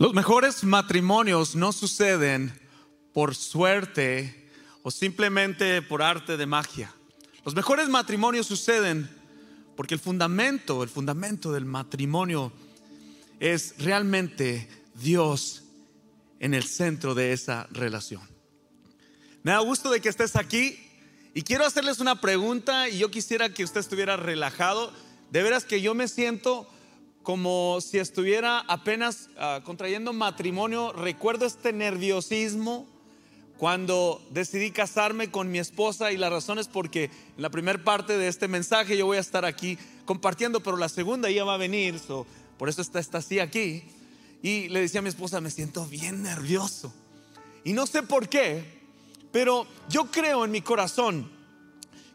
Los mejores matrimonios no suceden por suerte o simplemente por arte de magia. Los mejores matrimonios suceden porque el fundamento, el fundamento del matrimonio es realmente Dios en el centro de esa relación. Me da gusto de que estés aquí y quiero hacerles una pregunta y yo quisiera que usted estuviera relajado. De veras que yo me siento como si estuviera apenas ah, contrayendo matrimonio. Recuerdo este nerviosismo cuando decidí casarme con mi esposa y la razón es porque en la primera parte de este mensaje yo voy a estar aquí compartiendo, pero la segunda ya va a venir, por eso está, está así aquí. Y le decía a mi esposa, me siento bien nervioso. Y no sé por qué, pero yo creo en mi corazón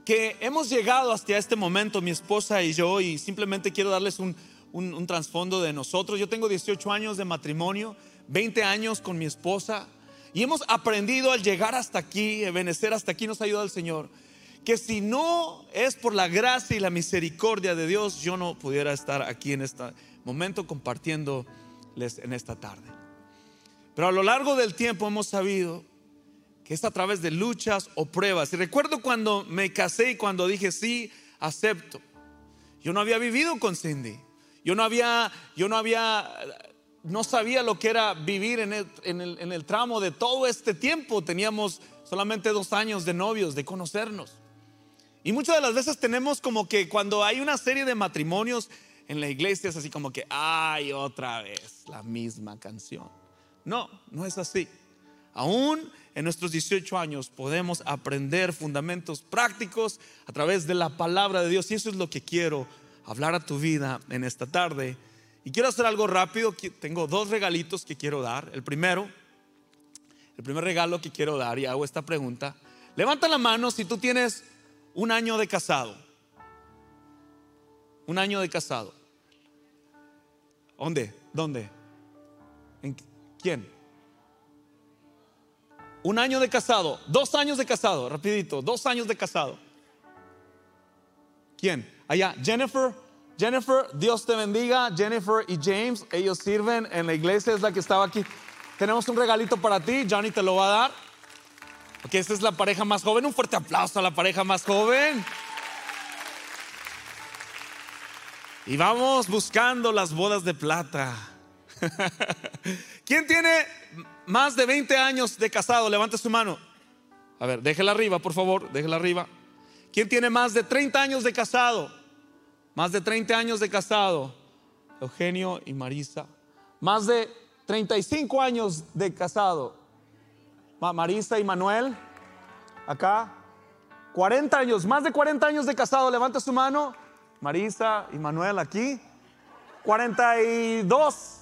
que hemos llegado hasta este momento, mi esposa y yo, y simplemente quiero darles un, un, trasfondo de nosotros. Yo tengo 18 años de matrimonio, 20 años con mi esposa y hemos aprendido al llegar hasta aquí, venecer hasta aquí nos ha ayudado el Señor, que si no es por la gracia y la misericordia de Dios, yo no pudiera estar aquí en este momento compartiéndoles en esta tarde. Pero a lo largo del tiempo hemos sabido que es a través de luchas o pruebas. Y recuerdo cuando me casé y cuando dije sí, acepto. Yo no había vivido con Cindy. Yo no había, yo no había, no sabía lo que era vivir en el, tramo de todo este tiempo. Teníamos solamente dos años de novios, de conocernos. Y muchas de las veces tenemos como que cuando hay una serie de matrimonios en la iglesia es así como que, ay, otra vez la misma canción. No, no es así. Aún en nuestros 18 años podemos aprender fundamentos prácticos a través de la palabra de Dios y eso es lo que quiero hablar a tu vida en esta tarde. Y quiero hacer algo rápido. Tengo dos regalitos que quiero dar. El primero, el primer regalo que quiero dar, y hago esta pregunta. Levanta la mano si tú tienes un año de casado. Un año de casado. ¿Dónde? ¿Dónde? ¿En quién? Un año de casado, dos años de casado, rapidito, dos años de casado. ¿Quién? Allá, Jennifer, Jennifer, Dios te bendiga. Jennifer y James, ellos sirven en la iglesia, es la que estaba aquí. Tenemos un regalito para ti, Johnny te lo va a dar. Porque esta es la pareja más joven. Un fuerte aplauso a la pareja más joven. Y vamos buscando las bodas de plata. ¿Quién tiene más de 20 años de casado? Levante su mano. A ver, déjela arriba, por favor, déjela arriba. ¿Quién tiene más de 30 años de casado? Más de 30 años de casado. Eugenio y Marisa. Más de 35 años de casado. Marisa y Manuel. Acá. 40 años, más de 40 años de casado. Levanta su mano. Marisa y Manuel aquí. 42.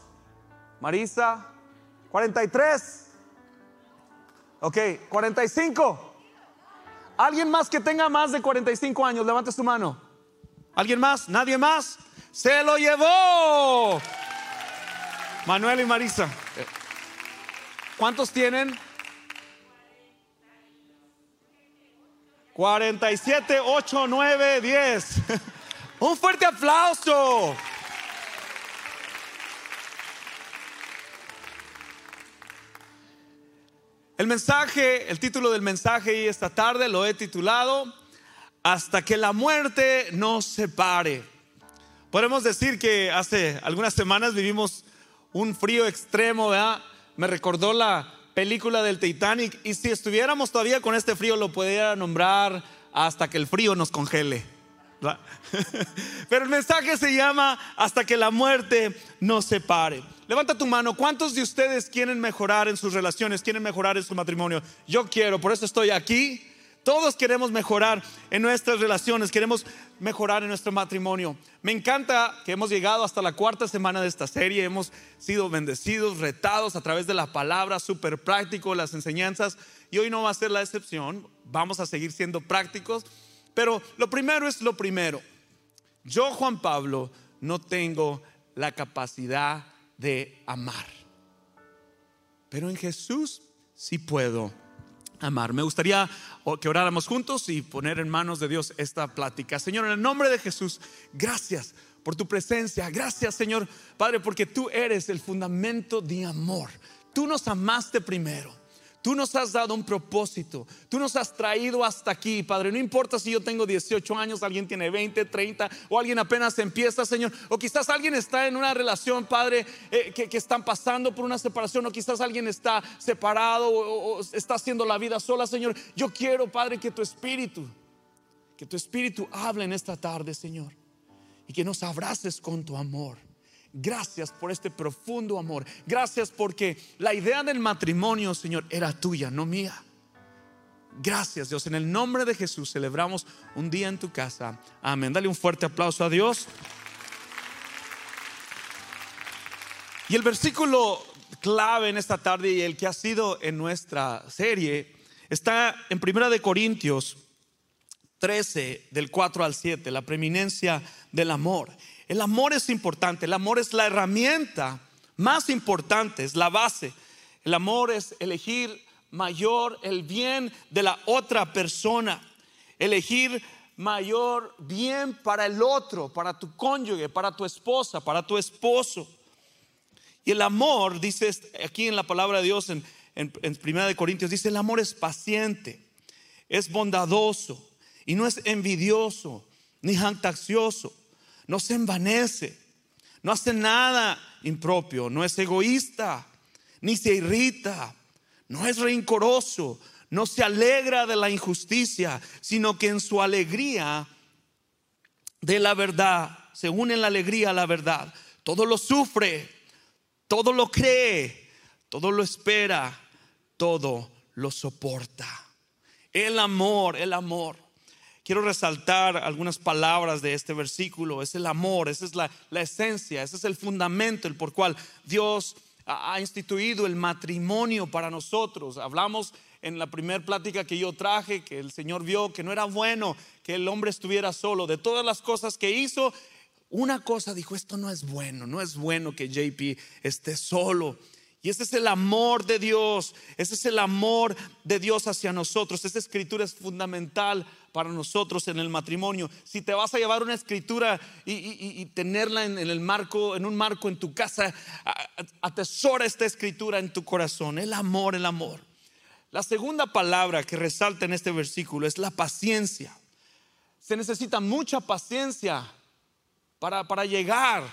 Marisa. 43. Ok, 45. ¿Alguien más que tenga más de 45 años? Levante su mano. ¿Alguien más? ¿Nadie más? Se lo llevó. Manuel y Marisa. ¿Cuántos tienen? 47, 8, 9, 10. Un fuerte aplauso. El mensaje, el título del mensaje esta tarde lo he titulado Hasta que la muerte nos separe. Podemos decir que hace algunas semanas vivimos un frío extremo, ¿verdad? Me recordó la película del Titanic y si estuviéramos todavía con este frío lo pudiera nombrar hasta que el frío nos congele. Pero el mensaje se llama hasta que la muerte nos separe. Levanta tu mano. ¿Cuántos de ustedes quieren mejorar en sus relaciones? ¿Quieren mejorar en su matrimonio? Yo quiero, por eso estoy aquí. Todos queremos mejorar en nuestras relaciones, queremos mejorar en nuestro matrimonio. Me encanta que hemos llegado hasta la cuarta semana de esta serie, hemos sido bendecidos, retados a través de la palabra, súper práctico, las enseñanzas, y hoy no va a ser la excepción, vamos a seguir siendo prácticos, pero lo primero es lo primero. Yo, Juan Pablo, no tengo la capacidad de amar. Pero en Jesús sí puedo amar. Me gustaría que oráramos juntos y poner en manos de Dios esta plática. Señor, en el nombre de Jesús, gracias por tu presencia. Gracias, Señor, Padre, porque tú eres el fundamento de amor. Tú nos amaste primero. Tú nos has dado un propósito. Tú nos has traído hasta aquí, Padre. No importa si yo tengo 18 años, alguien tiene 20, 30 o alguien apenas empieza, Señor. O quizás alguien está en una relación, Padre, eh, que, están pasando por una separación. O quizás alguien está separado o, o está haciendo la vida sola, Señor. Yo quiero, Padre, que tu espíritu, que tu espíritu hable en esta tarde, Señor. Y que nos abraces con tu amor. Gracias por este profundo amor. Gracias porque la idea del matrimonio, Señor, era tuya, no mía. Gracias Dios. En el nombre de Jesús celebramos un día en tu casa. Amén. Dale un fuerte aplauso a Dios. Y el versículo clave en esta tarde y el que ha sido en nuestra serie está en Primera de Corintios 13 del 4 al 7, la preeminencia del amor. El amor es importante, el amor es la herramienta más importante, es la base. El amor es elegir mayor el bien de la otra persona, elegir mayor bien para el otro, para tu cónyuge, para tu esposa, para tu esposo. Y el amor, dice aquí en la palabra de Dios, en, en, en Primera de Corintios, dice el amor es paciente, es bondadoso y no es envidioso ni jactancioso no se envanece, no hace nada impropio, no es egoísta, ni se irrita, no es rencoroso, no se alegra de la injusticia, sino que en su alegría de la verdad, se une en la alegría a la verdad, todo lo sufre, todo lo cree, todo lo espera, todo lo soporta. El amor, el amor quiero resaltar algunas palabras de este versículo. Es el amor, esa es la, esencia, ese es el fundamento, el por cual Dios ha instituido el matrimonio para nosotros. Hablamos en la primera plática que yo traje que el Señor vio que no era bueno que el hombre estuviera solo. De todas las cosas que hizo, una cosa dijo, esto no es bueno, no es bueno que JP esté solo. Y ese es el amor de Dios, ese es el amor de Dios hacia nosotros. Esa escritura es fundamental para nosotros en el matrimonio. Si te vas a llevar una escritura y, tenerla en, el marco, en un marco en tu casa, atesora esta escritura en tu corazón. El amor, el amor. La segunda palabra que resalta en este versículo es la paciencia. Se necesita mucha paciencia para, para llegar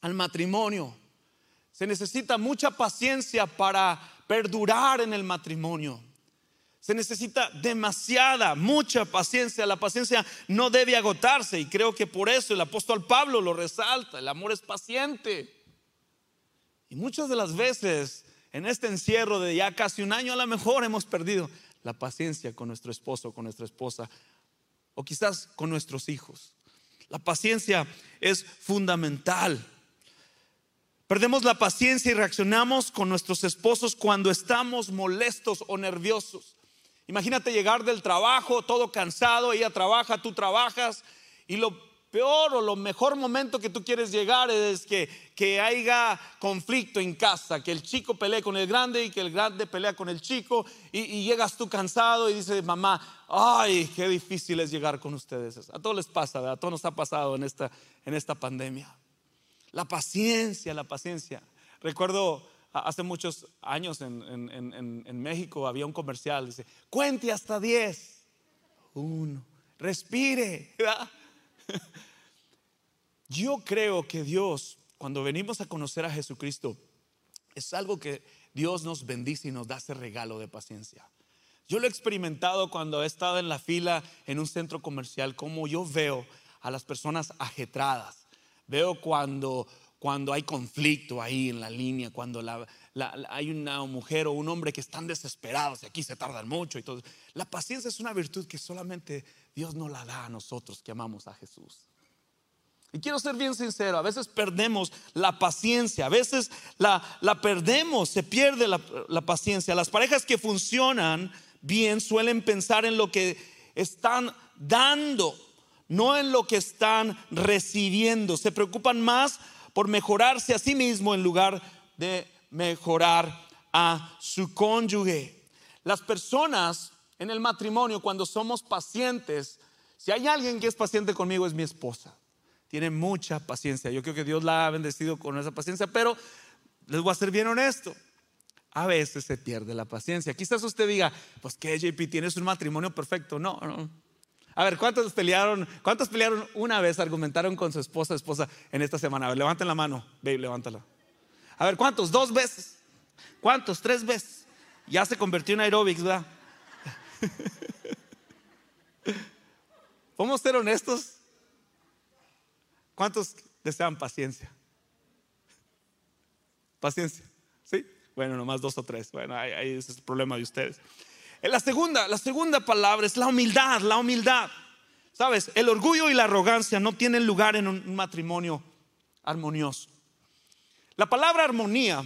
al matrimonio. Se necesita mucha paciencia para perdurar en el matrimonio. Se necesita demasiada, mucha paciencia. La paciencia no debe agotarse y creo que por eso el apóstol Pablo lo resalta. El amor es paciente. Y muchas de las veces en este encierro de ya casi un año a lo mejor hemos perdido la paciencia con nuestro esposo, con nuestra esposa o quizás con nuestros hijos. La paciencia es fundamental. Perdemos la paciencia y reaccionamos con nuestros esposos cuando estamos molestos o nerviosos. Imagínate llegar del trabajo todo cansado, ella trabaja, tú trabajas y lo peor o lo mejor momento que tú quieres llegar es que, que haya conflicto en casa, que el chico pelee con el grande y que el grande pelea con el chico y, llegas tú cansado y dices, mamá, ay, qué difícil es llegar con ustedes. A todos les pasa, a todos nos ha pasado en esta, en esta pandemia. La paciencia, la paciencia. Recuerdo hace muchos años en, México había un comercial, dice, cuente hasta 10. Uno, respire. Yo creo que Dios, cuando venimos a conocer a Jesucristo, es algo que Dios nos bendice y nos da ese regalo de paciencia. Yo lo he experimentado cuando he estado en la fila en un centro comercial, como yo veo a las personas ajetradas Veo cuando, cuando hay conflicto ahí en la línea, cuando hay una mujer o un hombre que están desesperados y aquí se tardan mucho y todo. La paciencia es una virtud que solamente Dios nos la da a nosotros que amamos a Jesús. Y quiero ser bien sincero, a veces perdemos la paciencia, a veces la, perdemos, se pierde la, paciencia. Las parejas que funcionan bien suelen pensar en lo que están dando no en lo que están recibiendo. Se preocupan más por mejorarse a sí mismo en lugar de mejorar a su cónyuge. Las personas en el matrimonio, cuando somos pacientes, si hay alguien que es paciente conmigo, es mi esposa. tiene mucha paciencia. Yo creo que Dios la ha bendecido con esa paciencia, pero les voy a ser bien honesto. A veces se pierde la paciencia. Quizás usted diga, pues que JP, tienes un matrimonio perfecto. No, no. A ver, ¿cuántos pelearon? ¿Cuántos pelearon una vez, argumentaron con su esposa, esposa en esta semana? A ver, levanten la mano, babe, levántala. A ver, ¿cuántos? Dos veces. ¿Cuántos? Tres veces. Ya se convirtió en aerobics, ¿verdad? ¿Podemos ser honestos? ¿Cuántos desean paciencia? Paciencia, ¿sí? Bueno, nomás dos o tres. Bueno, ahí, es el problema de ustedes. La segunda, la segunda palabra es la humildad, la humildad. Sabes, el orgullo y la arrogancia no tienen lugar en un matrimonio armonioso. La palabra armonía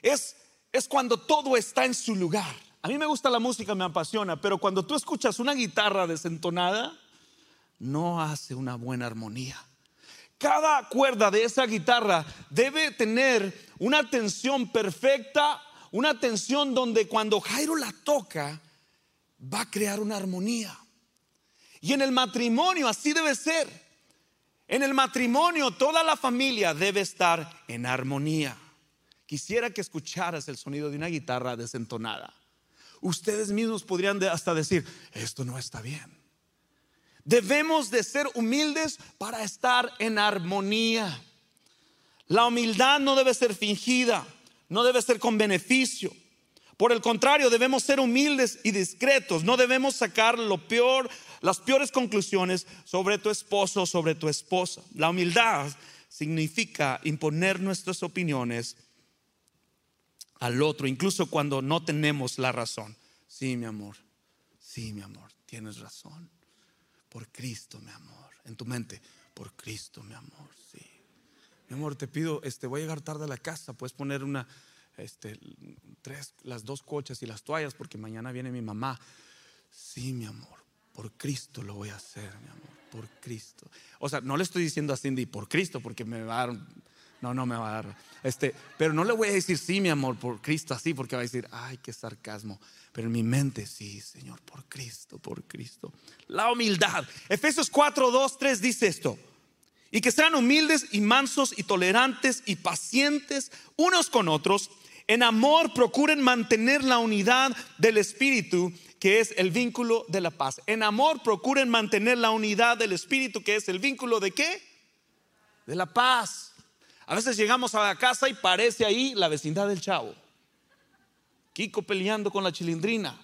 es, es cuando todo está en su lugar. A mí me gusta la música, me apasiona, pero cuando tú escuchas una guitarra desentonada, no hace una buena armonía. Cada cuerda de esa guitarra debe tener una tensión perfecta, una tensión donde cuando Jairo la toca, va a crear una armonía. Y en el matrimonio así debe ser. En el matrimonio toda la familia debe estar en armonía. Quisiera que escucharas el sonido de una guitarra desentonada ustedes mismos podrían hasta decir, esto no está bien. Debemos de ser humildes para estar en armonía. La humildad no debe ser fingida, no debe ser con beneficio. Por el contrario, debemos ser humildes y discretos. No debemos sacar lo peor, las peores conclusiones sobre tu esposo, sobre tu esposa. La humildad significa imponer nuestras opiniones al otro, incluso cuando no tenemos la razón. Sí, mi amor, sí, mi amor, tienes razón. Por Cristo, mi amor. En tu mente, por Cristo, mi amor, sí. Mi amor, te pido, este, voy a llegar tarde a la casa, puedes poner una, este, tres, las dos coches y las toallas porque mañana viene mi mamá. Sí, mi amor, por Cristo lo voy a hacer, mi amor, por Cristo. O sea, no le estoy diciendo a Cindy por Cristo porque me va a dar no, no me va a dar. Este, pero no le voy a decir sí, mi amor, por Cristo así, porque va a decir, ay, qué sarcasmo. Pero en mi mente, sí, Señor, por Cristo, por Cristo. La humildad. Efesios 4, 2, 3 dice esto. Y que sean humildes y mansos y tolerantes y pacientes unos con otros. En amor procuren mantener la unidad del Espíritu, que es el vínculo de la paz. En amor procuren mantener la unidad del Espíritu, que es el vínculo de qué? De la paz. A veces llegamos a la casa y parece ahí la vecindad del chavo. Kiko peleando con la chilindrina.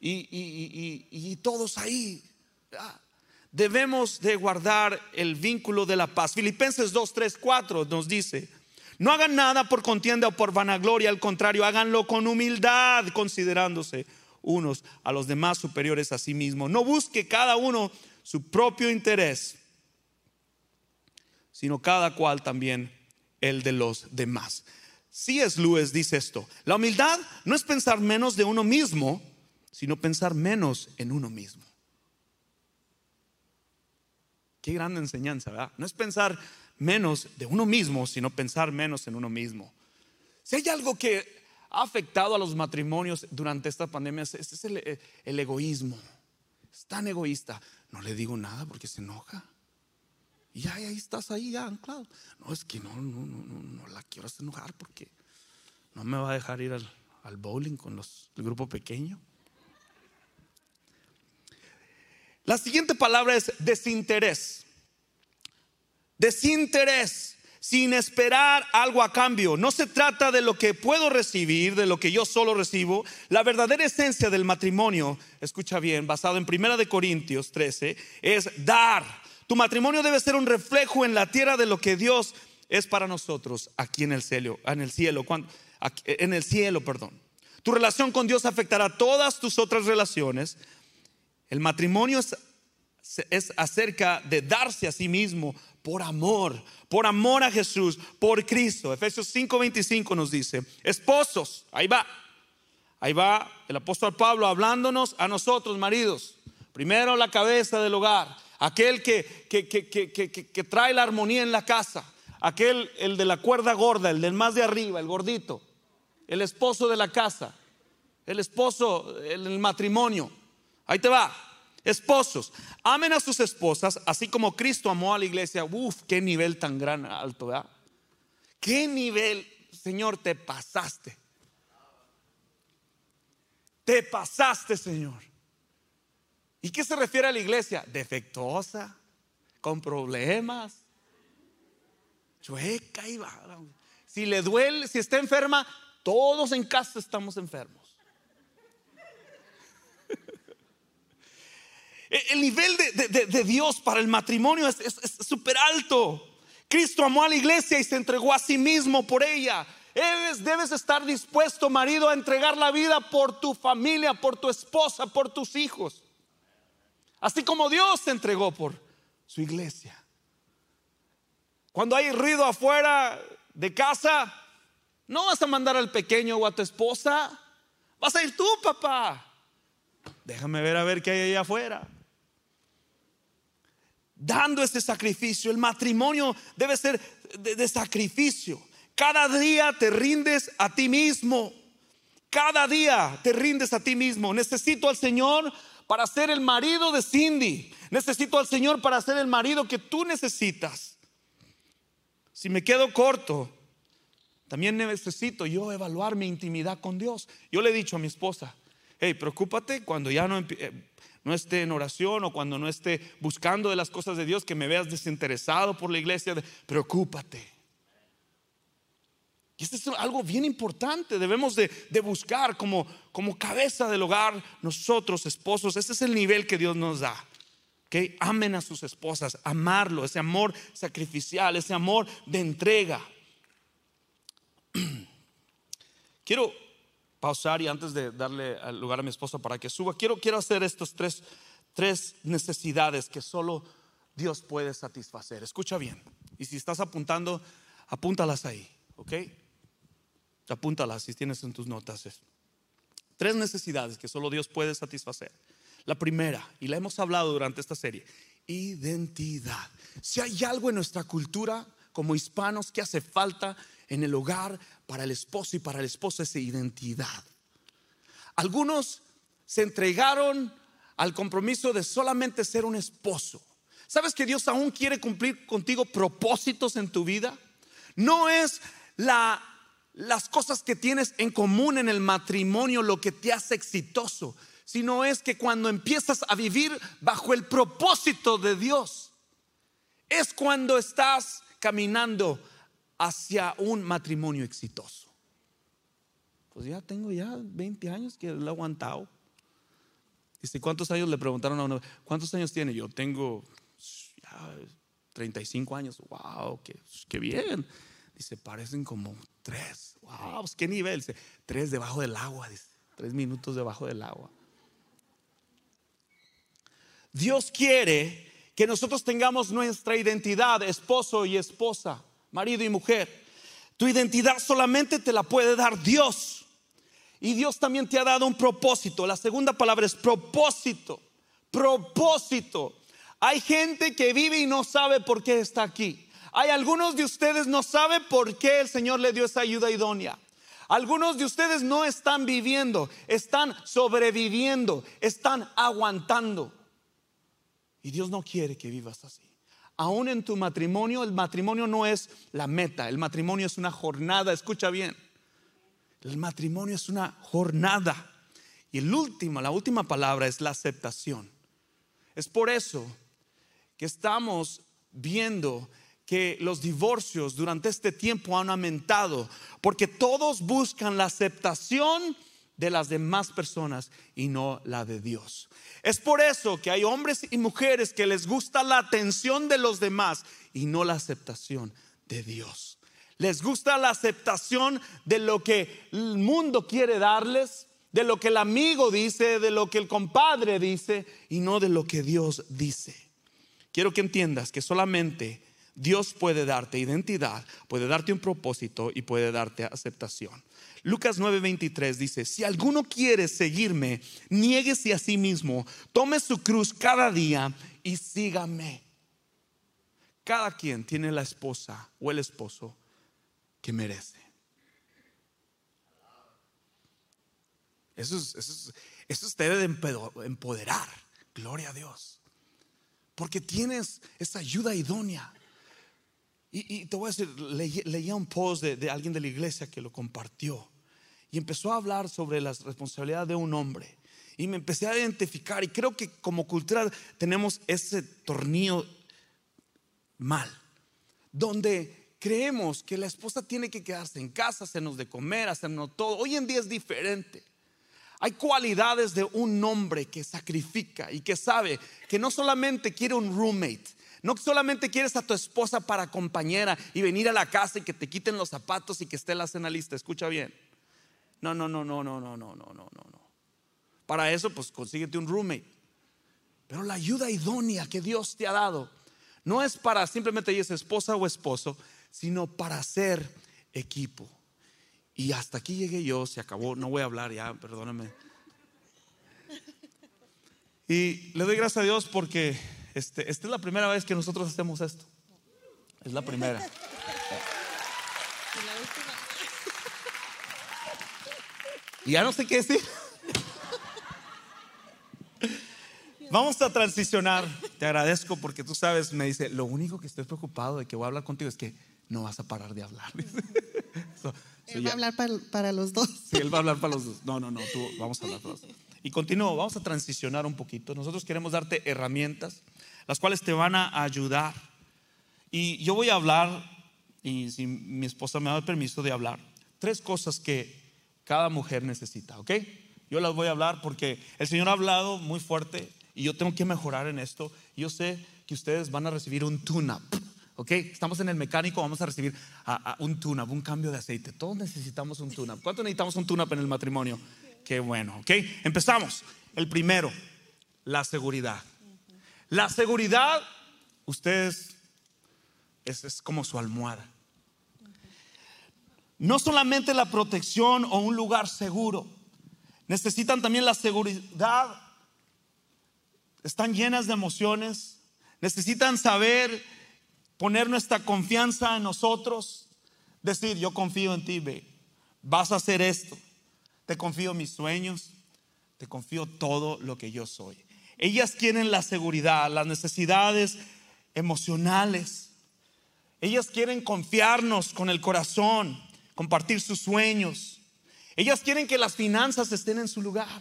Y, todos ahí. Debemos de guardar el vínculo de la paz. Filipenses 2, 3, 4 nos dice, no hagan nada por contienda o por vanagloria, al contrario, háganlo con humildad, considerándose unos a los demás superiores a sí mismos. No busque cada uno su propio interés sino cada cual también el de los demás. es Lewis dice esto, la humildad no es pensar menos de uno mismo, sino pensar menos en uno mismo. Qué gran enseñanza, ¿verdad? No es pensar menos de uno mismo, sino pensar menos en uno mismo. Si hay algo que ha afectado a los matrimonios durante esta pandemia, es el, el egoísmo. Es tan egoísta. No le digo nada porque se enoja. Y ahí estás ahí ya anclado. No, es que no, no, no, no, la quiero hacer enojar porque no me va a dejar ir al, bowling con los, el grupo pequeño. La siguiente palabra es desinterés. Desinterés, sin esperar algo a cambio. No se trata de lo que puedo recibir, de lo que yo solo recibo. La verdadera esencia del matrimonio, escucha bien, basado en 1 de Corintios 13, es dar tu matrimonio debe ser un reflejo en la tierra de lo que Dios es para nosotros aquí en el cielo, en el cielo, en el cielo, perdón. Tu relación con Dios afectará todas tus otras relaciones. El matrimonio es, es acerca de darse a sí mismo por amor, por amor a Jesús, por Cristo. Efesios 5:25 nos dice, esposos, ahí va, ahí va el apóstol Pablo hablándonos a nosotros, maridos. Primero la cabeza del hogar, aquel que, que, trae la armonía en la casa, aquel, el de la cuerda gorda, el del más de arriba, el gordito, el esposo de la casa, el esposo, el matrimonio. Ahí te va. Esposos, amen a sus esposas, así como Cristo amó a la iglesia. Uf, qué nivel tan gran, alto, ¿verdad? Qué nivel, Señor, te pasaste. Te pasaste, Señor. ¿Y qué se refiere a la iglesia? Defectuosa, con problemas, chueca y va. Si le duele, si está enferma, todos en casa estamos enfermos. El nivel de, Dios para el matrimonio es súper alto. Cristo amó a la iglesia y se entregó a sí mismo por ella. debes estar dispuesto, marido, a entregar la vida por tu familia, por tu esposa, por tus hijos. Así como Dios se entregó por su iglesia. Cuando hay ruido afuera de casa, no vas a mandar al pequeño o a tu esposa. Vas a ir tú, papá. Déjame ver a ver qué hay allá afuera. Dando ese sacrificio. El matrimonio debe ser de, sacrificio. Cada día te rindes a ti mismo. Cada día te rindes a ti mismo. Necesito al Señor para ser el marido de Cindy. Necesito al Señor para ser el marido que tú necesitas. Si me quedo corto, también necesito yo evaluar mi intimidad con Dios. Yo le he dicho a mi esposa, hey, preocúpate cuando ya no, no esté en oración o cuando no esté buscando de las cosas de Dios, que me veas desinteresado por la iglesia, preocúpate. Y esto es algo bien importante, debemos de, buscar como, como cabeza del hogar, nosotros esposos, ese es el nivel que Dios nos da. que Amen a sus esposas, amarlo, ese amor sacrificial, ese amor de entrega. Quiero pausar y antes de darle lugar a mi esposa para que suba, quiero, quiero hacer estos tres, tres necesidades que solo Dios puede satisfacer. Escucha bien. Y si estás apuntando, apúntalas ahí, ¿ok? Apúntalas si tienes en tus notas. Tres necesidades que solo Dios puede satisfacer. La primera, y la hemos hablado durante esta serie, identidad. Si hay algo en nuestra cultura como hispanos que hace falta en el hogar para el esposo y para el esposo es identidad. Algunos se entregaron al compromiso de solamente ser un esposo. ¿Sabes que Dios aún quiere cumplir contigo propósitos en tu vida? No es la las cosas que tienes en común en el matrimonio lo que te hace exitoso, sino es que cuando empiezas a vivir bajo el propósito de Dios, es cuando estás caminando hacia un matrimonio exitoso. Pues ya tengo ya 20 años que lo he aguantado. Dice, ¿cuántos años le preguntaron a uno? ¿Cuántos años tiene? Yo tengo ya 35 años. Wow, qué, qué bien. Dice, parecen como tres. Wow, pues, qué nivel. Dice, tres debajo del agua. Dice, tres minutos debajo del agua. Dios quiere que nosotros tengamos nuestra identidad, esposo y esposa, marido y mujer. Tu identidad solamente te la puede dar Dios. Y Dios también te ha dado un propósito. La segunda palabra es propósito. Propósito. Hay gente que vive y no sabe por qué está aquí. Hay algunos de ustedes no saben por qué el Señor le dio esa ayuda idónea. Algunos de ustedes no están viviendo, están sobreviviendo, están aguantando. Y Dios no quiere que vivas así. Aún en tu matrimonio, el matrimonio no es la meta, el matrimonio es una jornada, escucha bien. El matrimonio es una jornada. Y el último, la última palabra es la aceptación. Es por eso que estamos viendo que los divorcios durante este tiempo han aumentado, porque todos buscan la aceptación de las demás personas y no la de Dios. Es por eso que hay hombres y mujeres que les gusta la atención de los demás y no la aceptación de Dios. Les gusta la aceptación de lo que el mundo quiere darles, de lo que el amigo dice, de lo que el compadre dice y no de lo que Dios dice. Quiero que entiendas que solamente Dios puede darte identidad, puede darte un propósito y puede darte aceptación. Lucas 9:23 dice, si alguno quiere seguirme, niéguese a sí mismo, tome su cruz cada día y sígame. Cada quien tiene la esposa o el esposo que merece. Eso, es, eso, eso debe de empoderar. gloria a Dios. Porque tienes esa ayuda idónea. Y, te voy a decir, leía un post de alguien de la iglesia que lo compartió y empezó a hablar sobre las responsabilidades de un hombre. Y me empecé a identificar y creo que como cultura tenemos ese tornillo mal, donde creemos que la esposa tiene que quedarse en casa, hacernos de comer, hacernos todo. Hoy en día es diferente. Hay cualidades de un hombre que sacrifica y que sabe que no solamente quiere un roommate, no solamente quieres a tu esposa para compañera y venir a la casa y que te quiten los zapatos y que esté la cena lista. Escucha bien. No, no, no, no, no, no, no, no, no, no. Para eso, pues consíguete un roommate. Pero la ayuda idónea que Dios te ha dado no es para simplemente ella es esposa o esposo, sino para ser equipo. Y hasta aquí llegué yo, se acabó, no voy a hablar ya, perdóname. Y le doy gracias a Dios porque este, esta es la primera vez que nosotros hacemos esto. Es la primera. Y ya no sé qué decir. Vamos a transicionar. Te agradezco porque tú sabes, me dice, lo único que estoy preocupado de que voy a hablar contigo es que no vas a parar de hablar. él va a hablar para, los dos. Sí, él va a hablar para los dos. No, no, no, tú vamos a hablar para los dos. Y continúo, vamos a transicionar un poquito. Nosotros queremos darte herramientas, las cuales te van a ayudar. Y yo voy a hablar, y si mi esposa me da el permiso de hablar, tres cosas que cada mujer necesita, ¿ok? Yo las voy a hablar porque el Señor ha hablado muy fuerte y yo tengo que mejorar en esto. Yo sé que ustedes van a recibir un tune-up, ¿ok? Estamos en el mecánico, vamos a recibir un tune-up, un cambio de aceite. Todos necesitamos un tune-up. ¿Cuánto necesitamos un tune-up en el matrimonio? Qué bueno, ¿ok? Empezamos. El primero, la seguridad. La seguridad, ustedes, es, es como su almohada. No solamente la protección o un lugar seguro, necesitan también la seguridad. Están llenas de emociones, necesitan saber poner nuestra confianza en nosotros, decir, yo confío en ti, ve, vas a hacer esto, te confío mis sueños, te confío todo lo que yo soy. Ellas quieren la seguridad, las necesidades emocionales. Ellas quieren confiarnos con el corazón compartir sus sueños. Ellas quieren que las finanzas estén en su lugar.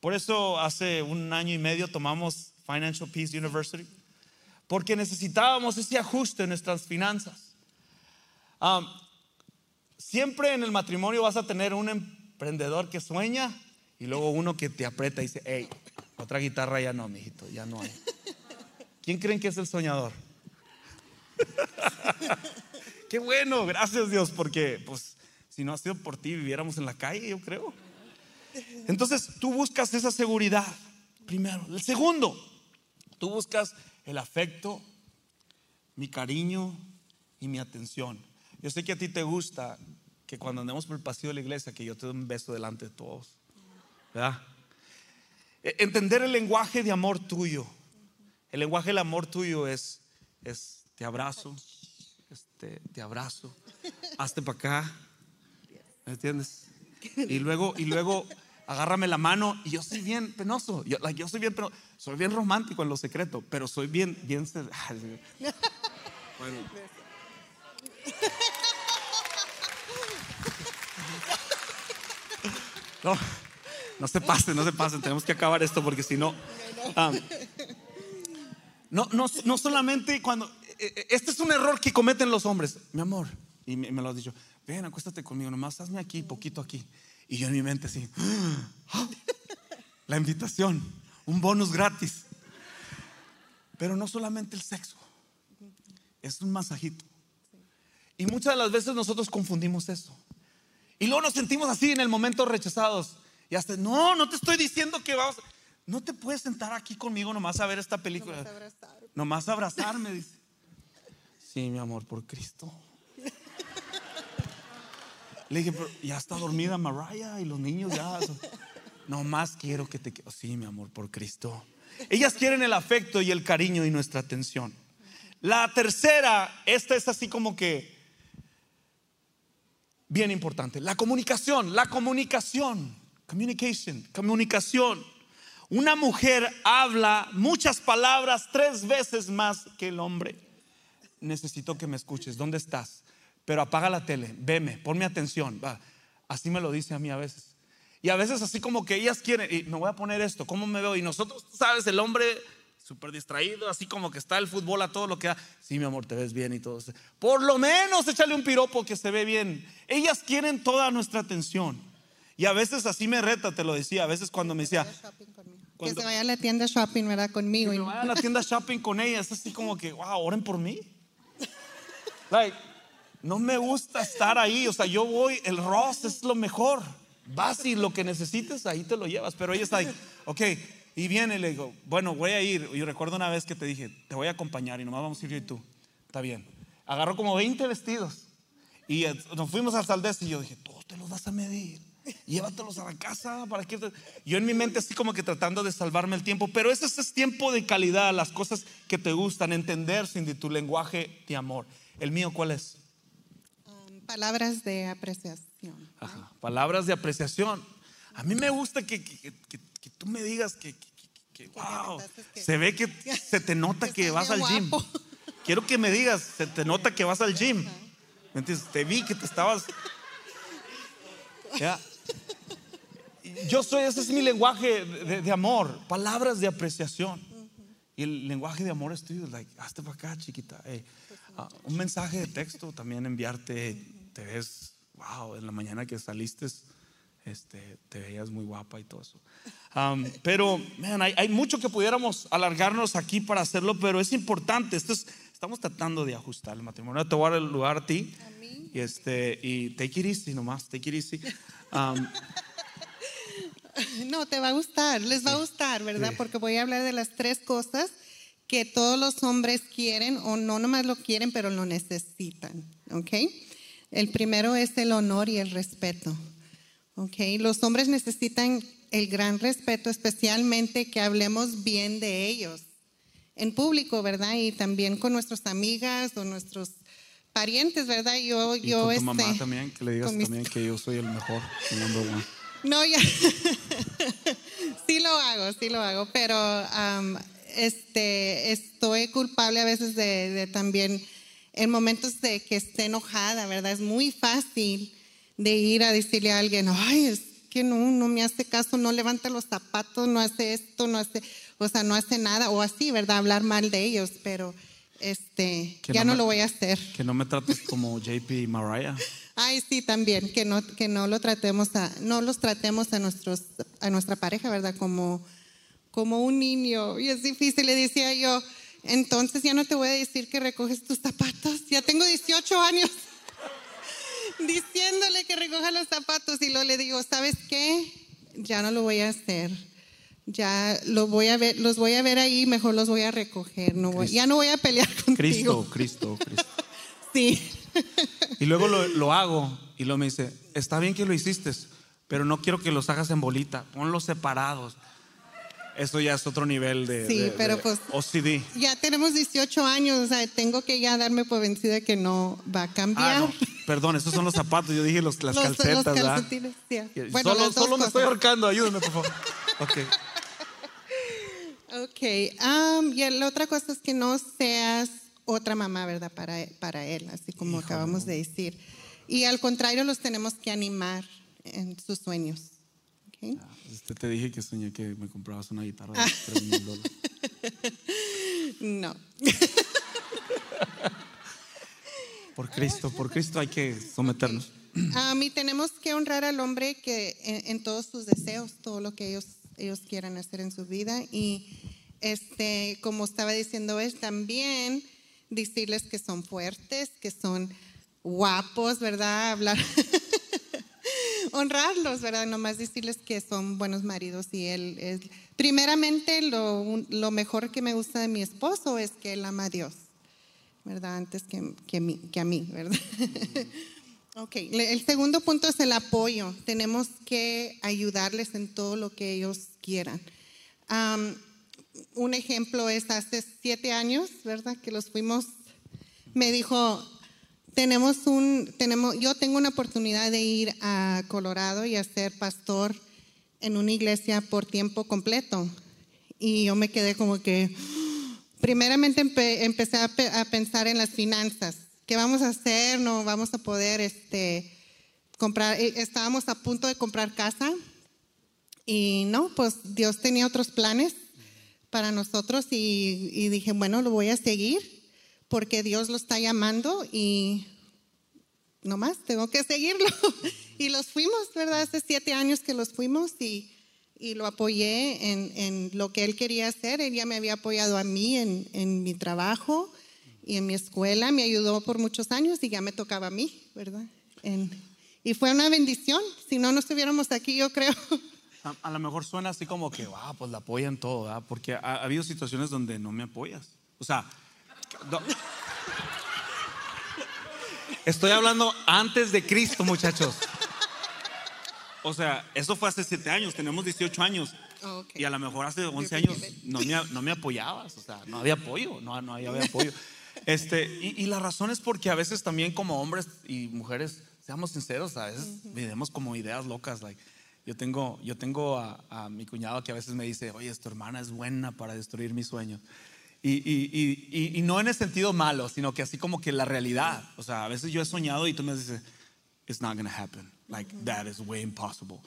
Por eso hace un año y medio tomamos Financial Peace University, porque necesitábamos ese ajuste en nuestras finanzas. siempre en el matrimonio vas a tener un emprendedor que sueña y luego uno que te aprieta y dice, hey, otra guitarra ya no, mijito, ya no hay. ¿Quién creen que es el soñador? Qué bueno, gracias Dios, porque pues si no ha sido por ti viviéramos en la calle, yo creo. Entonces tú buscas esa seguridad, primero. El segundo, tú buscas el afecto, mi cariño y mi atención. Yo sé que a ti te gusta que cuando andemos por el pasillo de la iglesia, que yo te dé un beso delante de todos. ¿Verdad? E, entender el lenguaje de amor tuyo. El lenguaje del amor tuyo es, es te abrazo, este, te abrazo, hazte para acá, ¿me entiendes? Y luego, y luego agárrame la mano. Y yo soy bien penoso, yo, yo soy bien penoso, soy bien romántico en lo secreto, pero soy bien, bien, bueno. No, no se pasen, no se pasen, tenemos que acabar esto porque si no, um, no, no, no solamente cuando este es un error que cometen los hombres. Mi amor, y me, lo has dicho, ven, acuéstate conmigo, nomás hazme aquí, poquito aquí. Y yo en mi mente así, la invitación, un bonus gratis. Pero no solamente el sexo, es un masajito. Y muchas de las veces nosotros confundimos eso. Y luego nos sentimos así en el momento rechazados. Y hasta, no, no te estoy diciendo que vamos. No te puedes sentar aquí conmigo nomás a ver esta película. Nomás, abrazar. nomás abrazarme, dice. Sí, mi amor, por Cristo. Le dije, pero ya está dormida Mariah y los niños ya. No más quiero que te. Sí, mi amor, por Cristo. Ellas quieren el afecto y el cariño y nuestra atención. La tercera, esta es así como que bien importante. La comunicación, la comunicación. Communication, comunicación. Una mujer habla muchas palabras tres veces más que el hombre. Necesito que me escuches. ¿Dónde estás? Pero apaga la tele, veme, ponme atención. Va. Así me lo dice a mí a veces. Y a veces así como que ellas quieren, y me voy a poner esto, ¿cómo me veo? Y nosotros, sabes, el hombre súper distraído, así como que está el fútbol a todo lo que da. Sí, mi amor, te ves bien y todo. Por lo menos échale un piropo que se ve bien. Ellas quieren toda nuestra atención. Y a veces así me reta, te lo decía. A veces cuando me decía. que se vaya a la tienda shopping, ¿verdad? Conmigo. Que me vaya a la tienda shopping con ella. Es así como que, wow, oren por mí. Like, no me gusta estar ahí. O sea, yo voy, el Ross es lo mejor. Vas y lo que necesites, ahí te lo llevas. Pero ella está ahí, ok. Y viene y le digo, bueno, voy a ir. Y recuerdo una vez que te dije, te voy a acompañar y nomás vamos a ir yo y tú. Está bien. Agarró como 20 vestidos. Y eh, nos fuimos al Saldés y yo dije, tú te los vas a medir. Llévatelos a la casa para que yo en mi mente así como que tratando de salvarme el tiempo, pero ese es tiempo de calidad, las cosas que te gustan, entender sin tu lenguaje de amor. El mío, ¿cuál es? Um, palabras de apreciación. palabras de apreciación. A mí me gusta que, que, tú me digas que, wow, se ve que se te nota que vas al gym. Quiero que me digas, se te nota que vas al gym. Te vi que te estabas... ¿Ya? Yo soy, ese es mi lenguaje de, amor, palabras de apreciación. Y el lenguaje de amor es tuyo, like, hazte para acá, chiquita. Ah, un mensaje de texto también enviarte, te ves, wow, en la mañana que saliste, este, te veías muy guapa y todo eso. pero, hay, mucho que pudiéramos alargarnos aquí para hacerlo, pero es importante. Esto estamos tratando de ajustar el matrimonio. Te voy a dar el lugar a ti. Y, este, y take it easy nomás, take it easy. No, te va a gustar, les va a gustar, ¿verdad? Porque voy a hablar de las tres cosas que todos los hombres quieren o no nomás lo quieren, pero lo necesitan, ¿ok? El primero es el honor y el respeto, ¿ok? Los hombres necesitan el gran respeto, especialmente que hablemos bien de ellos en público, ¿verdad? Y también con nuestras amigas o nuestros parientes, ¿verdad? Yo, y yo, con tu mamá este, también, que le digas también que yo soy el mejor, el. No, ya. sí lo hago, sí lo hago, pero este, estoy culpable a veces de, también en momentos de que esté enojada, ¿verdad? Es muy fácil de ir a decirle a alguien, ay, es que no, no me hace caso, no levanta los zapatos, no hace esto, no hace, o sea, no hace nada, o así, ¿verdad? Hablar mal de ellos, pero este, ya no, lo voy a hacer. Que no me trates como JP y Mariah. Ay, sí, también, que no, que no lo tratemos a, no los tratemos a nuestros, a nuestra pareja, ¿verdad? Como, como un niño. Y es difícil, le decía yo, entonces ya no te voy a decir que recoges tus zapatos. Ya tengo 18 años diciéndole que recoja los zapatos y luego le digo, ¿sabes qué? Ya no lo voy a hacer. Ya lo voy a ver, los voy a ver ahí, mejor los voy a recoger. No voy, ya no voy a pelear contigo. Cristo, Cristo, Cristo. sí. Y luego lo, hago y luego me dice, está bien que lo hiciste, pero no quiero que los hagas en bolita, ponlos separados. Eso ya es otro nivel de, sí, pero pues, OCD. Ya tenemos 18 años, o sea, tengo que ya darme por vencida que no va a cambiar. Ah, Perdón, esos son los zapatos, yo dije los, las calcetas. Los calcetines, sí. Bueno, solo, solo me estoy ahorcando, ayúdame, por favor. Ok. Ok, um, y la otra cosa es que no seas otra mamá, ¿verdad? Para, para él, así como acabamos de decir. Y al contrario, los tenemos que animar en sus sueños. Ah, este te dije que soñé que me comprabas una guitarra de 3 mil dólares. No. por Cristo, por Cristo hay que someternos. A mí tenemos que honrar al hombre que en, todos sus deseos, todo lo que ellos, ellos quieran hacer en su vida. Y este, como estaba diciendo él, también decirles que son fuertes, que son guapos, ¿verdad? Hablar, honrarlos, ¿verdad? Nomás decirles que son buenos maridos y él es, primeramente lo, lo, mejor que me gusta de mi esposo es que él ama a Dios, ¿verdad? Antes que, que, que a mí, ¿verdad? ok, el segundo punto es el apoyo. Tenemos que ayudarles en todo lo que ellos quieran un ejemplo es hace siete años, ¿verdad? Que los fuimos, me dijo, tenemos un, tenemos, yo tengo una oportunidad de ir a Colorado y a ser pastor en una iglesia por tiempo completo. Y yo me quedé como que, primeramente empe- empecé a, pe- a pensar en las finanzas. ¿Qué vamos a hacer? No vamos a poder este, comprar. eh, Estábamos a punto de comprar casa y no, pues Dios tenía otros planes para nosotros y, y dije, bueno, lo voy a seguir porque Dios lo está llamando y no más, tengo que seguirlo. y los fuimos, ¿verdad? Hace siete años que los fuimos y, y lo apoyé en, en lo que él quería hacer. Él ya me había apoyado a mí en, en mi trabajo y en mi escuela, me ayudó por muchos años y ya me tocaba a mí, ¿verdad? En- y fue una bendición, si no, no estuviéramos aquí, yo creo. A, a lo mejor suena así como que, wow, pues la apoyan todo, ¿verdad? Porque ha, ha habido situaciones donde no me apoyas. O sea, no. estoy hablando antes de Cristo, muchachos. O sea, eso fue hace siete años, tenemos 18 años. Oh, ok. Y a lo mejor hace 11 Yo años no me, no me apoyabas, o sea, no había apoyo, no, no había apoyo. Este, y, y la razón es porque a veces también como hombres y mujeres, seamos sinceros, a veces vivimos como ideas locas. Like, yo tengo, yo tengo a, a mi cuñado que a veces me dice, oye, tu hermana es buena para destruir mis sueños. Y, y- y- y- no en el sentido malo, sino que así como que la realidad. O sea, a veces yo he soñado y tú me dices, it's not gonna happen. Like, that is way impossible.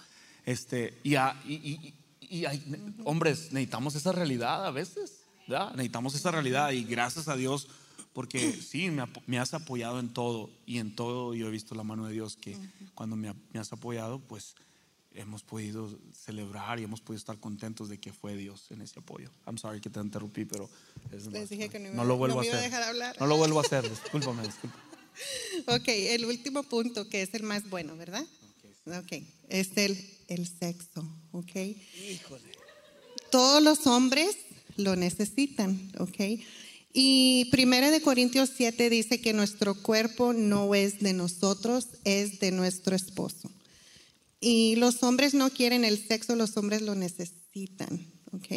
Este, y, a- y- y- y hay- hombres, necesitamos esa realidad a veces, ¿verdad? Necesitamos esa realidad y gracias a Dios, porque sí, me, me has apoyado en todo y en todo yo he visto la mano de Dios que cuando me, me has apoyado, pues hemos podido celebrar y hemos podido estar contentos de que fue Dios en ese apoyo. I'm sorry que te interrumpí, pero es Les dije que no iba- no lo vuelvo no a hacer. dejar hablar. No lo vuelvo a hacer, discúlpame, discúlpame. Ok, el último punto, que es el más bueno, ¿verdad? Ok, es el, el sexo, ¿ok? Todos los hombres lo necesitan, ¿ok? Y Primera de Corintios 7 dice que nuestro cuerpo no es de nosotros, es de nuestro esposo. Y los hombres no quieren el sexo, los hombres lo necesitan, ¿ok?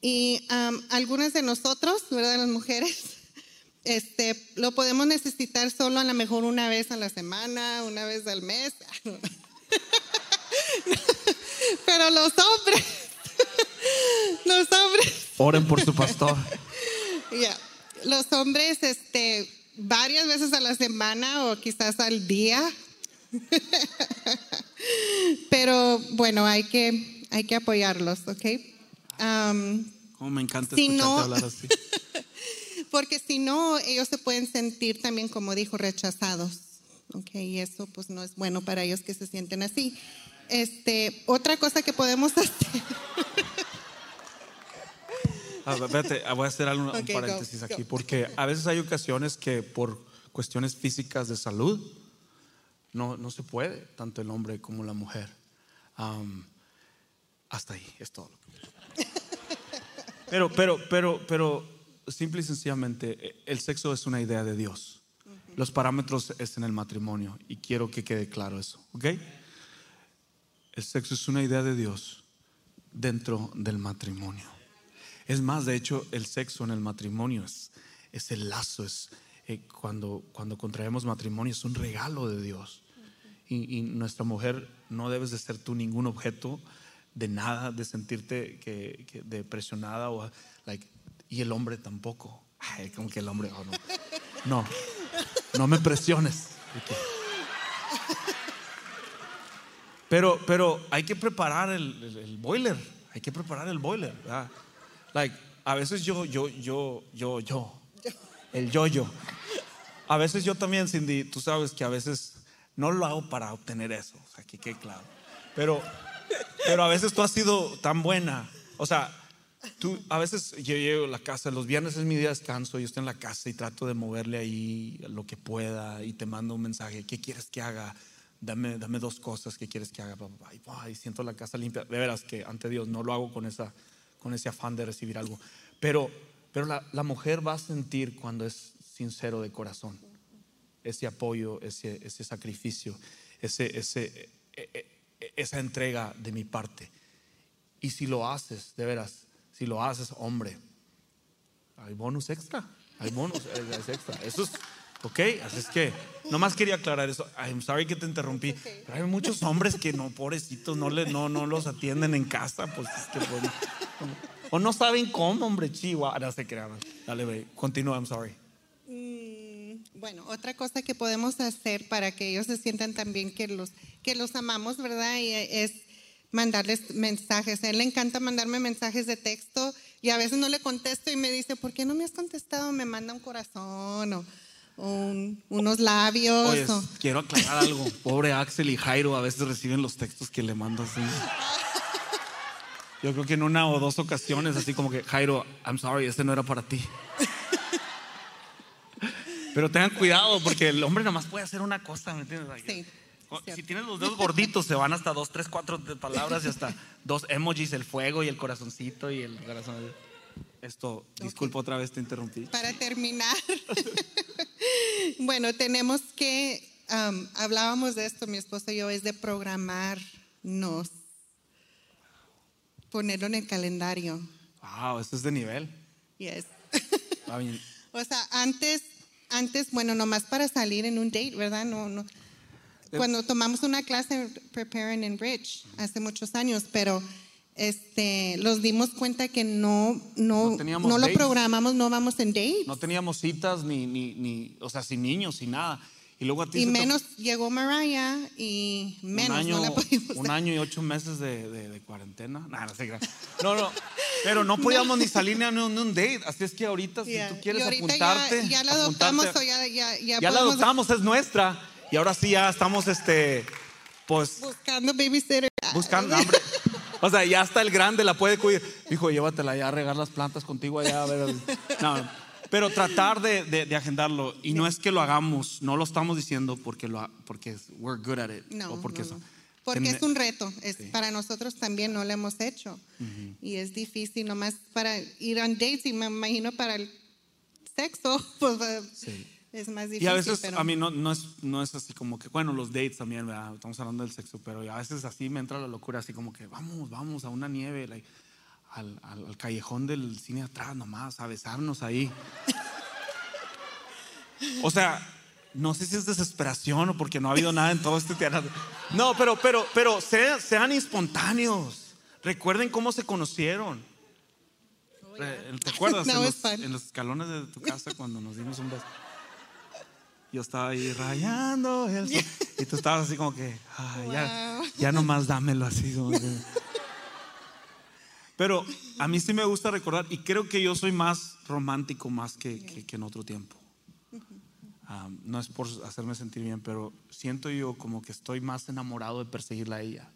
Y algunas de nosotros, ¿verdad? Las mujeres, este, lo podemos necesitar solo a lo mejor una vez a la semana, una vez al mes. Pero los hombres, los hombres, Oren por su pastor. ya, los hombres, este, varias veces a la semana o quizás al día. Pero bueno, hay que, hay que apoyarlos, ¿ok? Am, Como me encanta Si escucharte no- hablar así. Porque si no, ellos se pueden sentir también, como dijo, rechazados. Ok, y eso pues no es bueno para ellos que se sienten así. Este, otra cosa que podemos hacer. Ah, espérate, ah, voy a hacer un paréntesis go. aquí, porque a veces hay ocasiones que por cuestiones físicas de salud no, no se puede, tanto el hombre como la mujer. Hasta ahí, es todo. Pero, pero, pero, pero, simple y sencillamente, eh, el sexo es una idea de Dios. Los parámetros es en el matrimonio y quiero que quede claro eso, ¿ok? El sexo es una idea de Dios dentro del matrimonio. Es más, de hecho, el sexo en el matrimonio es, es el lazo, es eh, cuando, cuando contraemos matrimonio, es un regalo de Dios. Y, y nuestra mujer no debes de ser tú ningún objeto de nada, de sentirte que, que o like, y el hombre tampoco. Ay, como que el hombre, oh, no. no, no me presiones. Pero, pero hay que preparar el, el- el boiler, hay que preparar el boiler. Like, a veces yo, yo, yo, yo, yo, el yo-yo. A veces yo también, Cindy, tú sabes que a veces no lo hago para obtener eso, o sea, que quede claro. Pero, pero a veces tú has sido tan buena, o sea, tú, a veces yo llego a la casa, los viernes es mi día de descanso, yo estoy en la casa y trato de moverle ahí lo que pueda y te mando un mensaje, ¿qué quieres que haga? Dame, dame dos cosas que quieres que haga. Y, siento la casa limpia. De veras que ante Dios no lo hago con, esa, con ese afán de recibir algo. Pero, pero la, la mujer va a sentir cuando es sincero de corazón ese apoyo, ese, ese sacrificio, ese, ese, e- e- esa entrega de mi parte. Y si lo haces, de veras, si lo haces, hombre, hay bonus extra, hay bonus es extra. Eso es, ¿Ok? Así es que nomás quería aclarar eso. I'm sorry que te interrumpí. Pero hay muchos hombres que no, pobrecitos, no, le, no, no los atienden en casa. Pues es que pues, o no saben cómo, hombre, chihuahua. Ahora se crean. Dale, ve. Continúa, I'm sorry. Bueno, otra cosa que podemos hacer para que ellos se sientan también que los, que los amamos, ¿verdad? Y es mandarles mensajes. A él le encanta mandarme mensajes de texto y a veces no le contesto y me dice, ¿por qué no me has contestado? Me manda un corazón o, unos labios. Quiero aclarar algo. Pobre Axel y Jairo a veces reciben los textos que le mando así. Yo creo que en una o dos ocasiones, así como que, Jairo, I'm sorry, este no era para ti. Pero tengan cuidado porque el hombre nomás puede hacer una cosa, ¿me entiendes? Sí. Si tienes los dedos gorditos, se van hasta dos, tres, cuatro palabras y hasta dos emojis, el fuego y el corazoncito y el corazón. Esto, disculpa otra vez, te interrumpí. Para terminar, bueno, tenemos que, hablábamos de esto, mi esposo y yo, es de programarnos, ponerlo en el calendario. Wow, esto es de nivel. Yes. O sea, antes, antes, bueno, nomás para salir en un date, ¿verdad? No, no cuando tomamos una clase Preparing and Bridge hace muchos años, pero este, los dimos cuenta que no, no, no, lo programamos, no vamos en date. No teníamos citas ni, ni, ni, o sea, sin niños, sin nada. Y luego a ti Y menos llegó Mariah y menos un año, no la pudimos Un año y ocho meses de, de, cuarentena. no, no, no, pero no podíamos ni salir ni a un, date. Así es que ahorita, si tú quieres apuntarte. Ya, ya la adoptamos o ya, ya, ya, ya la adoptamos, es nuestra. Y ahora sí ya estamos, este, pues... Buscando babysitter. Buscando, hambre. O sea, ya hasta el grande la puede cuidar. Dijo, llévatela ya a regar las plantas contigo allá. A ver. No, pero tratar de, de, agendarlo. Y no es que lo hagamos, no lo estamos diciendo porque, lo, porque we're good at it. No, o porque, porque es un reto. Es, Para nosotros también no lo hemos hecho. Y es difícil nomás para ir on dates y me imagino para el sexo. Pues, sí es más difícil. Y a veces a mí no, no, es, no es así como que, bueno, los dates también, estamos hablando del sexo, pero a veces así me entra la locura, así como que vamos, vamos a una nieve, al, al, callejón del cine atrás nomás, a besarnos ahí. o sea, no sé si es desesperación o porque no ha habido nada en todo este teatro. No, pero, pero, pero sean, sean espontáneos. Recuerden cómo se conocieron. ¿Te acuerdas? en, los, en los escalones de tu casa cuando nos dimos un beso. Yo estaba ahí rayando el Y tú estabas así como que, ya, ya nomás dámelo así. Pero a mí sí me gusta recordar, y creo que yo soy más romántico más que, que, en otro tiempo. no es por hacerme sentir bien, pero siento yo como que estoy más enamorado de perseguirla a ella.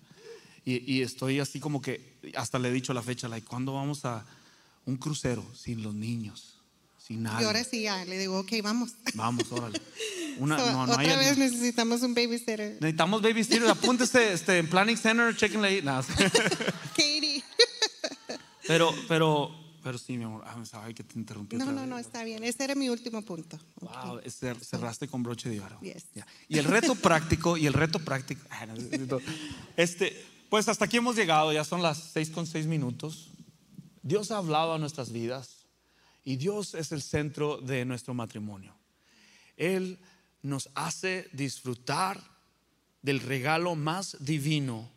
Y, y estoy así como que, hasta le he dicho la fecha, like, ¿cuándo vamos a un crucero sin los niños? Y ahora sí ya le digo, ok, vamos. Vamos, órale. Una, no, no otra vez necesitamos un babysitter. Necesitamos babysitter. Apúntese este, en Planning Center, chequenle ahí. Katie. Pero, pero, pero sí, mi amor. Ay, que te interrumpí. No, no, no, está bien. Ese era mi último punto. Wow, cerraste con broche de oro. Y el reto práctico, y el reto práctico. Este, pues hasta aquí hemos llegado. Ya son las seis con seis minutos. Dios ha hablado a nuestras vidas. Y Dios es el centro de nuestro matrimonio. Él nos hace disfrutar del regalo más divino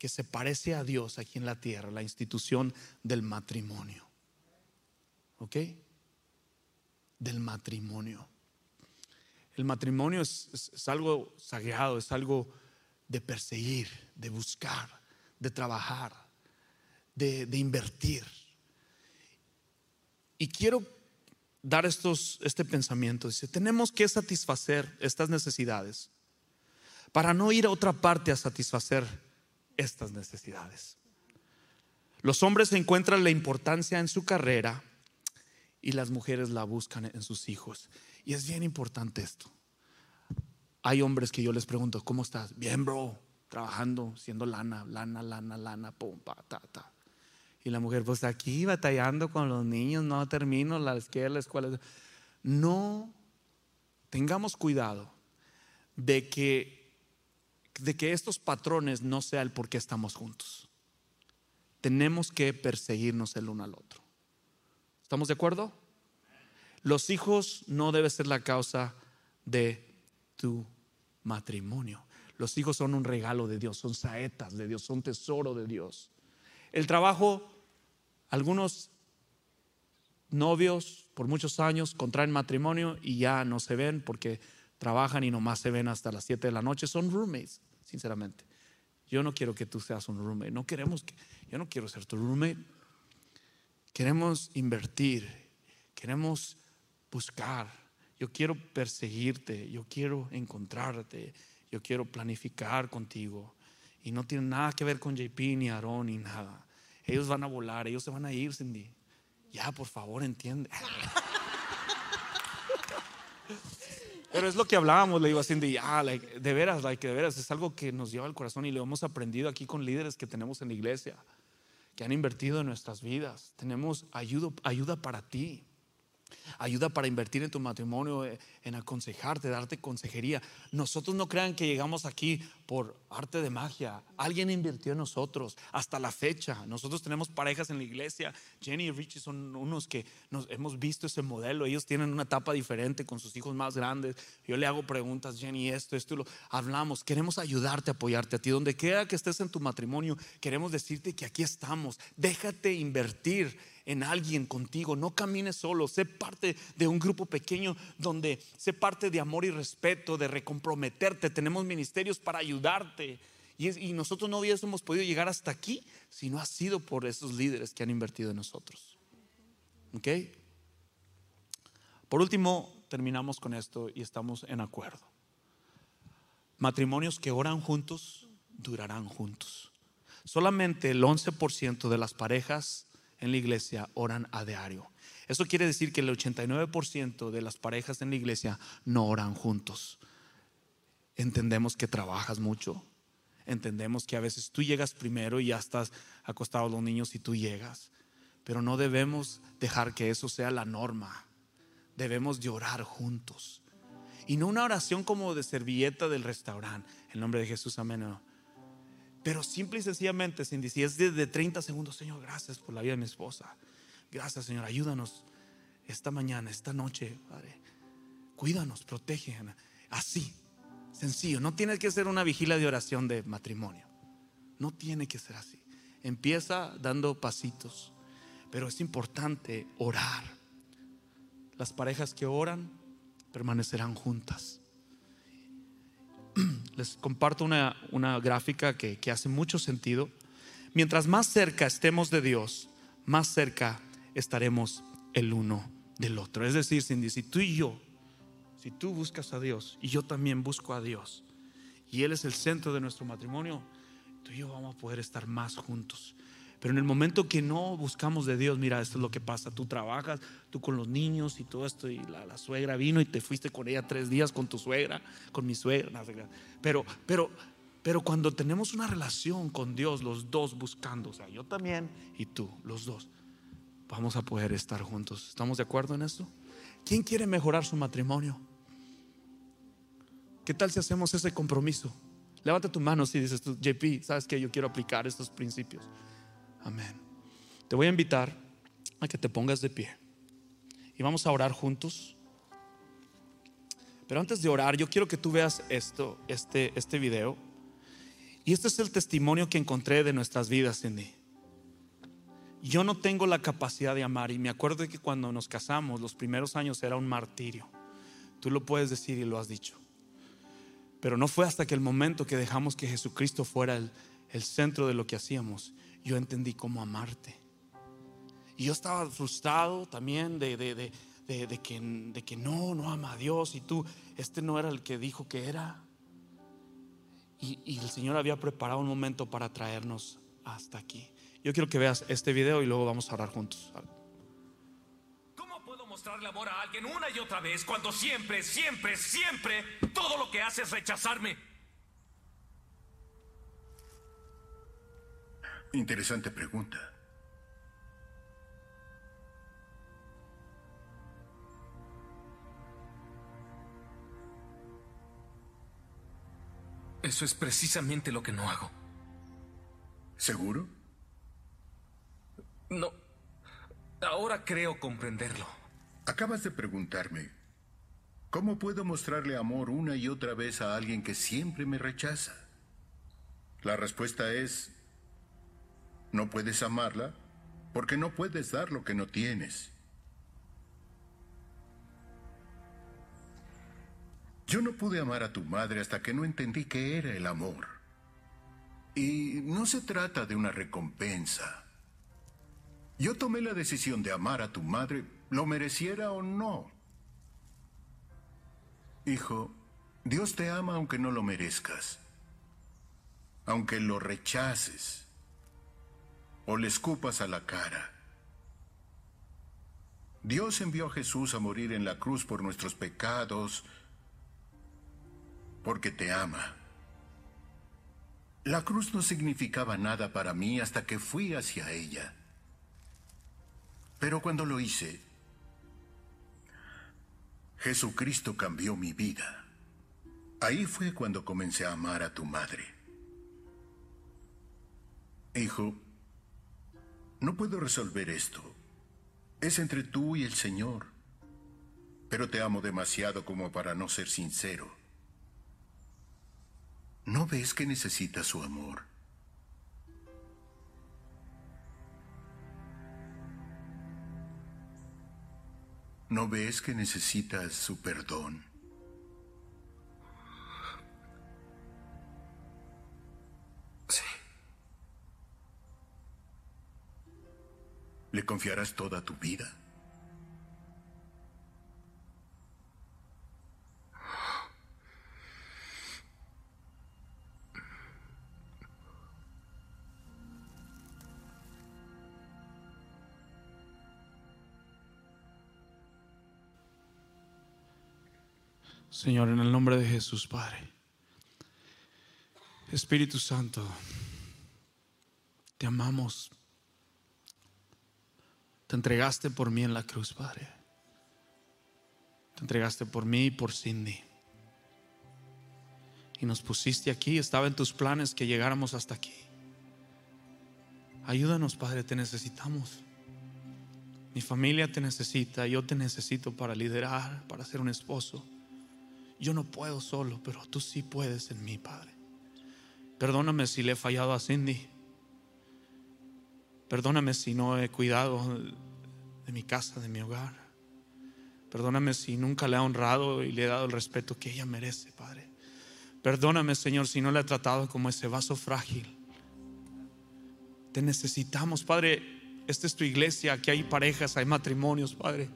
que se parece a Dios aquí en la tierra, la institución del matrimonio. ¿Ok? Del matrimonio. El matrimonio es, algo sagrado, es algo de perseguir, de buscar, de trabajar, de, de invertir. Y quiero dar estos, este pensamiento. Dice, tenemos que satisfacer estas necesidades para no ir a otra parte a satisfacer estas necesidades. Los hombres encuentran la importancia en su carrera y las mujeres la buscan en sus hijos. Y es bien importante esto. Hay hombres que yo les pregunto, ¿cómo estás? Bien, bro, trabajando, siendo lana, lana, lana, lana, pum, pa, ta, ta. Y la mujer, pues aquí batallando con los niños, no termino la escuela, la escuela. No tengamos cuidado de que, de que estos patrones no sea el por qué estamos juntos. Tenemos que perseguirnos el uno al otro. ¿Estamos de acuerdo? Los hijos no deben ser la causa de tu matrimonio. Los hijos son un regalo de Dios, son saetas de Dios, son tesoro de Dios. El trabajo, algunos novios por muchos años contraen matrimonio y ya no se ven porque trabajan y nomás se ven hasta las 7 de la noche. Son roommates, sinceramente. Yo no quiero que tú seas un roommate. No queremos que, yo no quiero ser tu roommate. Queremos invertir, queremos buscar. Yo quiero perseguirte, yo quiero encontrarte, yo quiero planificar contigo. Y no tiene nada que ver con JP ni Aaron ni nada. Ellos van a volar, ellos se van a ir, Cindy. Ya, por favor, entiende. Pero es lo que hablábamos, le digo a Cindy, ah, de veras, like, de veras, es algo que nos lleva al corazón y lo hemos aprendido aquí con líderes que tenemos en la iglesia, que han invertido en nuestras vidas. Tenemos ayuda, ayuda para ti. Ayuda para invertir en tu matrimonio, eh, en aconsejarte, darte consejería. Nosotros no crean que llegamos aquí por arte de magia. Alguien invirtió en nosotros hasta la fecha. Nosotros tenemos parejas en la iglesia. Jenny y Richie son unos que nos, hemos visto ese modelo. Ellos tienen una etapa diferente con sus hijos más grandes. Yo le hago preguntas, Jenny, esto, esto, lo hablamos. Queremos ayudarte, apoyarte a ti. Donde quiera que estés en tu matrimonio, queremos decirte que aquí estamos. Déjate invertir en alguien contigo. No camines solo, sé parte de un grupo pequeño donde sé parte de amor y respeto, de recomprometerte. Tenemos ministerios para ayudarte. Y, nosotros no hubiésemos podido llegar hasta aquí si no ha sido por esos líderes que han invertido en nosotros. ¿Ok? Por último, terminamos con esto y estamos en acuerdo. Matrimonios que oran juntos durarán juntos. Solamente el 11% de las parejas en la iglesia oran a diario. Eso quiere decir que el 89% de las parejas en la iglesia no oran juntos. Entendemos que trabajas mucho. Entendemos que a veces tú llegas primero y ya estás acostado los niños y tú llegas. Pero no debemos dejar que eso sea la norma. Debemos llorar juntos. Y no una oración como de servilleta del restaurante. En nombre de Jesús, amén. Pero simple y sencillamente, Cindy, si es de 30 segundos, Señor, gracias por la vida de mi esposa. Gracias, Señor, ayúdanos esta mañana, esta noche, Padre. Cuídanos, protege. Así, sencillo. No tiene que ser una vigilia de oración de matrimonio. No tiene que ser así. Empieza dando pasitos. Pero es importante orar. Las parejas que oran permanecerán juntas les comparto una, gráfica que, que hace mucho sentido. Mientras más cerca estemos de Dios, más cerca estaremos el uno del otro. Es decir, Cindy, si tú y yo, si tú buscas a Dios y yo también busco a Dios, y Él es el centro de nuestro matrimonio, tú y yo vamos a poder estar más juntos. Pero en el momento que no buscamos de Dios, mira, esto es lo que pasa. Tú trabajas, tú con los niños y todo esto, y la, suegra vino y te fuiste con ella tres días con tu suegra, con mi suegra. Pero, pero, pero cuando tenemos una relación con Dios, los dos buscando, o sea, yo también y tú, los dos, vamos a poder estar juntos. ¿Estamos de acuerdo en esto? ¿Quién quiere mejorar su matrimonio? ¿Qué tal si hacemos ese compromiso? Levanta tu mano si dices tú, JP, ¿sabes que Yo quiero aplicar estos principios. Amén. Te voy a invitar a que te pongas de pie y vamos a orar juntos. Pero antes de orar, yo quiero que tú veas esto, este, este video. Y este es el testimonio que encontré de nuestras vidas, Cindy. Yo no tengo la capacidad de amar y me acuerdo que cuando nos casamos, los primeros años era un martirio. Tú lo puedes decir y lo has dicho. Pero no fue hasta que el momento que dejamos que Jesucristo fuera el, el centro de lo que hacíamos yo entendí cómo amarte. Y yo estaba frustrado también de, de, que, de que no, no ama a Dios y tú, este no era el que dijo que era. Y, y el Señor había preparado un momento para traernos hasta aquí. Yo quiero que veas este video y luego vamos a orar juntos. ¿Cómo puedo mostrarle amor a alguien una y otra vez cuando siempre, siempre, siempre todo lo que hace es rechazarme? Interesante pregunta. Eso es precisamente lo que no hago. ¿Seguro? No. Ahora creo comprenderlo. Acabas de preguntarme ¿Cómo puedo mostrarle amor una y otra vez a alguien que siempre me rechaza? La respuesta es, no puedes amarla porque no puedes dar lo que no tienes. Yo no pude amar a tu madre hasta que no entendí qué era el amor. Y no se trata de una recompensa. Yo tomé la decisión de amar a tu madre, lo mereciera o no. Hijo, Dios te ama aunque no lo merezcas, aunque lo rechaces o le escupas a la cara. Dios envió a Jesús a morir en la cruz por nuestros pecados, porque te ama. La cruz no significaba nada para mí hasta que fui hacia ella. Pero cuando lo hice, Jesucristo cambió mi vida. Ahí fue cuando comencé a amar a tu madre. Hijo, no puedo resolver esto. Es entre tú y el Señor. Pero te amo demasiado como para no ser sincero. ¿No ves que necesitas su amor? ¿No ves que necesitas su perdón? Sí. ¿Le confiarás toda tu vida? Señor, en el nombre de Jesús, Padre. Espíritu Santo, te amamos. Te entregaste por mí en la cruz, Padre. Te entregaste por mí y por Cindy. Y nos pusiste aquí, estaba en tus planes que llegáramos hasta aquí. Ayúdanos, Padre, te necesitamos. Mi familia te necesita, yo te necesito para liderar, para ser un esposo. Yo no puedo solo, pero tú sí puedes en mí, Padre. Perdóname si le he fallado a Cindy. Perdóname si no he cuidado de mi casa, de mi hogar. Perdóname si nunca le he honrado y le he dado el respeto que ella merece, Padre. Perdóname, Señor, si no le he tratado como ese vaso frágil. Te necesitamos, Padre. Esta es tu iglesia, aquí hay parejas, hay matrimonios, Padre.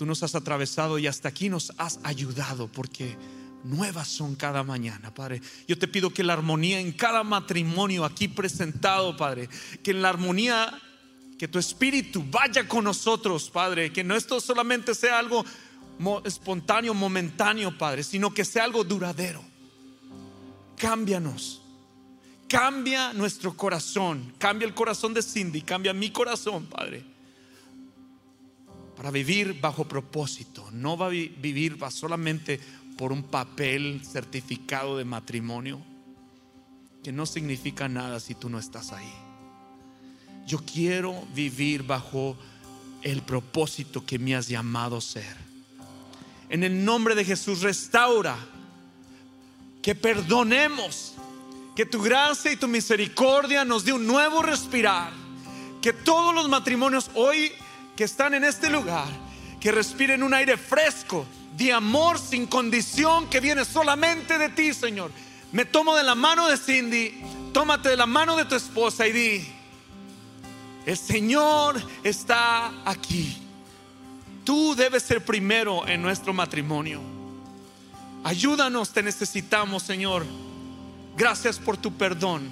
Tú nos has atravesado y hasta aquí nos has ayudado porque nuevas son cada mañana, Padre. Yo te pido que la armonía en cada matrimonio aquí presentado, Padre, que en la armonía, que tu espíritu vaya con nosotros, Padre, que no esto solamente sea algo espontáneo, momentáneo, Padre, sino que sea algo duradero. Cámbianos. Cambia nuestro corazón, cambia el corazón de Cindy, cambia mi corazón, Padre para vivir bajo propósito, no va a vivir solamente por un papel certificado de matrimonio, que no significa nada si tú no estás ahí. Yo quiero vivir bajo el propósito que me has llamado ser. En el nombre de Jesús, restaura, que perdonemos, que tu gracia y tu misericordia nos dé un nuevo respirar, que todos los matrimonios hoy que están en este lugar, que respiren un aire fresco de amor sin condición que viene solamente de ti, Señor. Me tomo de la mano de Cindy, tómate de la mano de tu esposa y di, el Señor está aquí. Tú debes ser primero en nuestro matrimonio. Ayúdanos, te necesitamos, Señor. Gracias por tu perdón.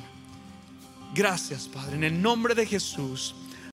Gracias, Padre, en el nombre de Jesús.